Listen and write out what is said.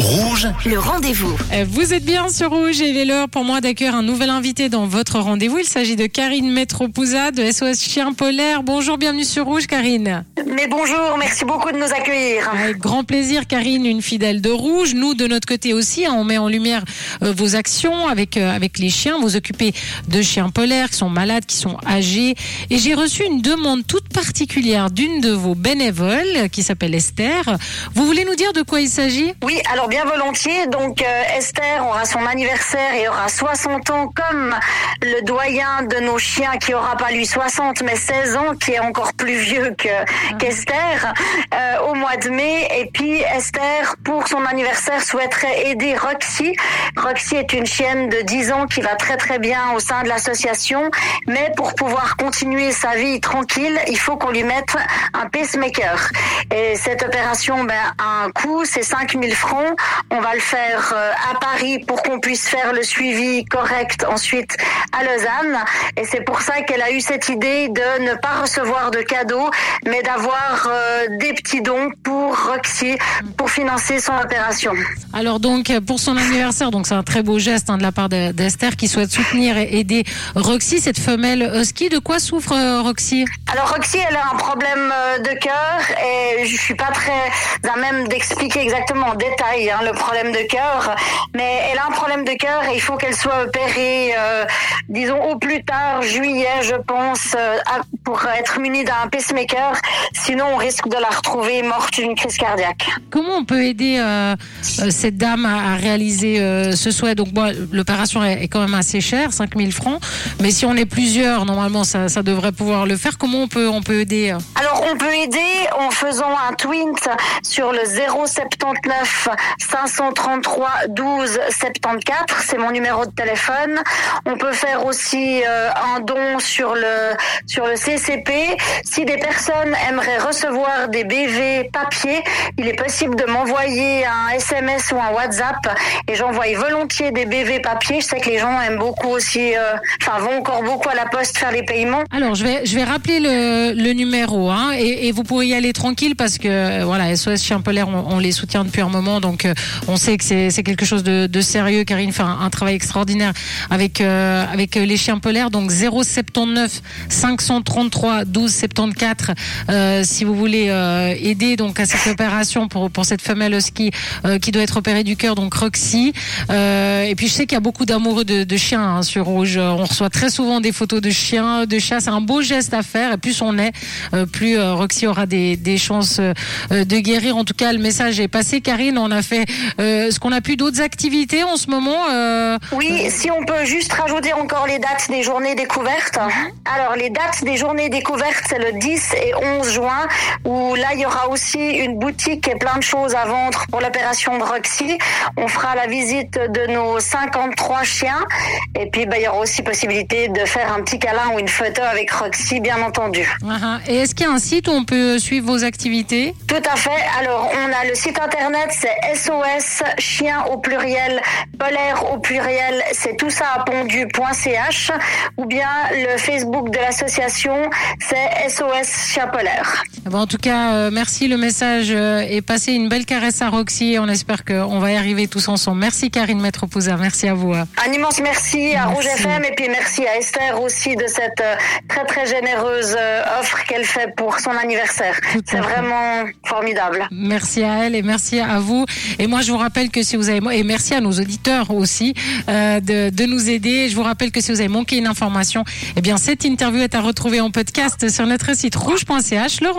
Rouge, Le rendez-vous. Euh, Vous êtes bien sur Rouge et il est l'heure pour moi d'accueillir un nouvel invité dans votre rendez-vous. Il s'agit de Karine Metropouza de SOS Chien Polaire. Bonjour, bienvenue sur Rouge, Karine. Mais bonjour, merci beaucoup de nous accueillir. Avec grand plaisir, Karine, une fidèle de Rouge. Nous, de notre côté aussi, hein, on met en lumière euh, vos actions avec euh, avec les chiens. Vous occupez de chiens polaires qui sont malades, qui sont âgés. Et j'ai reçu une demande toute particulière d'une de vos bénévoles qui s'appelle Esther. Vous voulez nous dire de quoi il s'agit? Oui, alors bien volontiers. Donc euh, Esther aura son anniversaire et aura 60 ans comme le doyen de nos chiens qui aura pas lui 60 mais 16 ans, qui est encore plus vieux que qu'Esther euh, au mois de mai. Et puis Esther, pour son anniversaire, souhaiterait aider Roxy. Roxy est une chienne de 10 ans qui va très très bien au sein de l'association, mais pour pouvoir continuer sa vie tranquille, il faut qu'on lui mette un pacemaker. Et cette opération ben, a un coût, c'est 5000 francs. On va le faire euh, à Paris pour qu'on puisse faire le suivi correct ensuite à Lausanne. Et c'est pour ça qu'elle a eu cette idée de ne pas recevoir de cadeaux, mais d'avoir euh, des petits dons pour Roxy, pour financer son opération. Alors donc pour son anniversaire, donc c'est un très beau geste hein, de la part de- d'Esther qui souhaite soutenir et aider Roxy, cette femelle husky. De quoi souffre euh, Roxy? Alors Roxy, elle a un problème de cœur et je suis pas très à même d'expliquer exactement en détail hein, le problème de cœur, mais elle a un problème de cœur et il faut qu'elle soit opérée, euh, disons au plus tard juillet, je pense, euh, pour être munie d'un pacemaker. Sinon, on risque de la retrouver morte d'une crise cardiaque. Comment on peut aider euh, cette dame à, à réaliser ce souhait? Donc bon, l'opération est, est quand même assez chère, 5000 francs, mais si on est plusieurs, normalement ça, ça devrait pouvoir le faire. Comment on peut on peut aider Alors, on peut aider en faisant un tweet sur le 079 533 12 74. C'est mon numéro de téléphone. On peut faire aussi euh, un don sur le sur le CCP. Si des personnes aimeraient recevoir des BV papier, il est possible de m'envoyer un SMS ou un WhatsApp et j'envoie volontiers des BV papier. Je sais que les gens aiment beaucoup aussi, euh, enfin vont encore beaucoup à la poste faire les paiements. Alors je vais je vais rappeler le, le numéro hein, et, vous pourrez y aller tranquille parce que euh, voilà SOS Chien Polaire on, les soutient depuis un moment. Donc euh, on sait que c'est quelque chose de, sérieux. Karine fait un, un travail extraordinaire avec euh, avec les chiens polaires. Donc 079 533 12 74 euh, si vous voulez aider donc à cette opération pour pour cette femelle husky qui doit être opérée du cœur donc Roxy. Et puis je sais qu'il y a beaucoup d'amoureux de, chiens hein, sur Rouge. On reçoit très souvent des photos de chiens de chats. C'est un beau geste à faire. Et plus on est plus euh, Roxy aura des, des chances euh, euh, de guérir en tout cas le message est passé Karine on a fait euh, ce qu'on a pu d'autres activités en ce moment euh, Oui, si on peut juste rajouter encore les dates des journées découvertes. Alors, les dates des journées découvertes, c'est le 10 et 11 juin, où là, il y aura aussi une boutique et plein de choses à vendre pour l'opération de Roxy. On fera la visite de nos 53 chiens. Et puis, bah, il y aura aussi possibilité de faire un petit câlin ou une photo avec Roxy, bien entendu. uh-huh. et est-ce qu'il y a un site où on peut suivre vos activités Tout à fait. Alors, on a le site internet, c'est SOS chien au pluriel, polaire au pluriel, c'est tout ça à pondu.ch ou bien le Facebook de l'association, c'est SOS chien polaire. Ben, en tout cas, euh, merci. Le message euh, est passé. Une belle caresse à Roxy. On espère qu'on va y arriver tous ensemble. Merci Karine Metropouza. Merci à vous. hein. Un immense merci à Merci. Rouge FM et puis merci à Esther aussi de cette euh, très très généreuse euh, offre qu'elle fait pour son anniversaire. C'est vraiment formidable. Merci à elle et merci à vous. Et moi, je vous rappelle que si vous avez et merci à nos auditeurs aussi euh, de, de nous aider. Je vous rappelle que si vous avez manqué une information, eh bien cette interview est à retrouver en podcast sur notre site rouge.ch. Rendez-